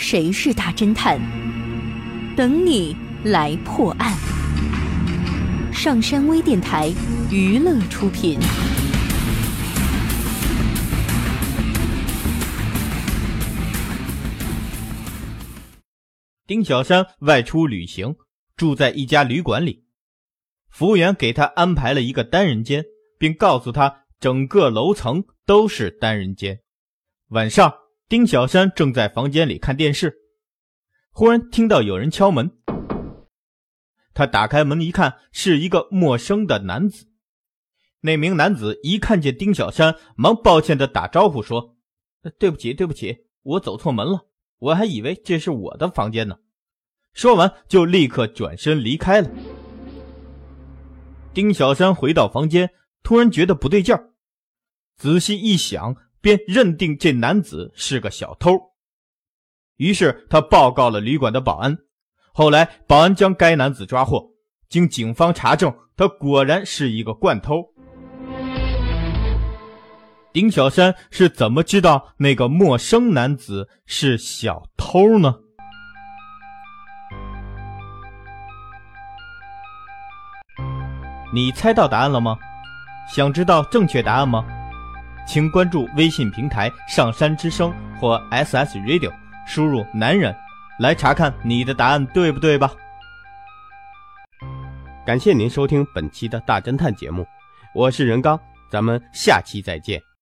谁是大侦探？等你来破案。上山微电台娱乐出品。丁小山外出旅行，住在一家旅馆里。服务员给他安排了一个单人间，并告诉他整个楼层都是单人间。晚上，丁小山正在房间里看电视，忽然听到有人敲门。他打开门一看，是一个陌生的男子。那名男子一看见丁小山，忙抱歉的打招呼说：“对不起，对不起，我走错门了，我还以为这是我的房间呢。”说完就立刻转身离开了。丁小山回到房间，突然觉得不对劲儿，仔细一想，便认定这男子是个小偷。于是他报告了旅馆的保安。后来保安将该男子抓获，经警方查证，他果然是一个惯偷。丁小山是怎么知道那个陌生男子是小偷呢？你猜到答案了吗？想知道正确答案吗？请关注微信平台“上山之声”或 SS Radio，输入“男人”来查看你的答案对不对吧？感谢您收听本期的大侦探节目，我是任刚，咱们下期再见。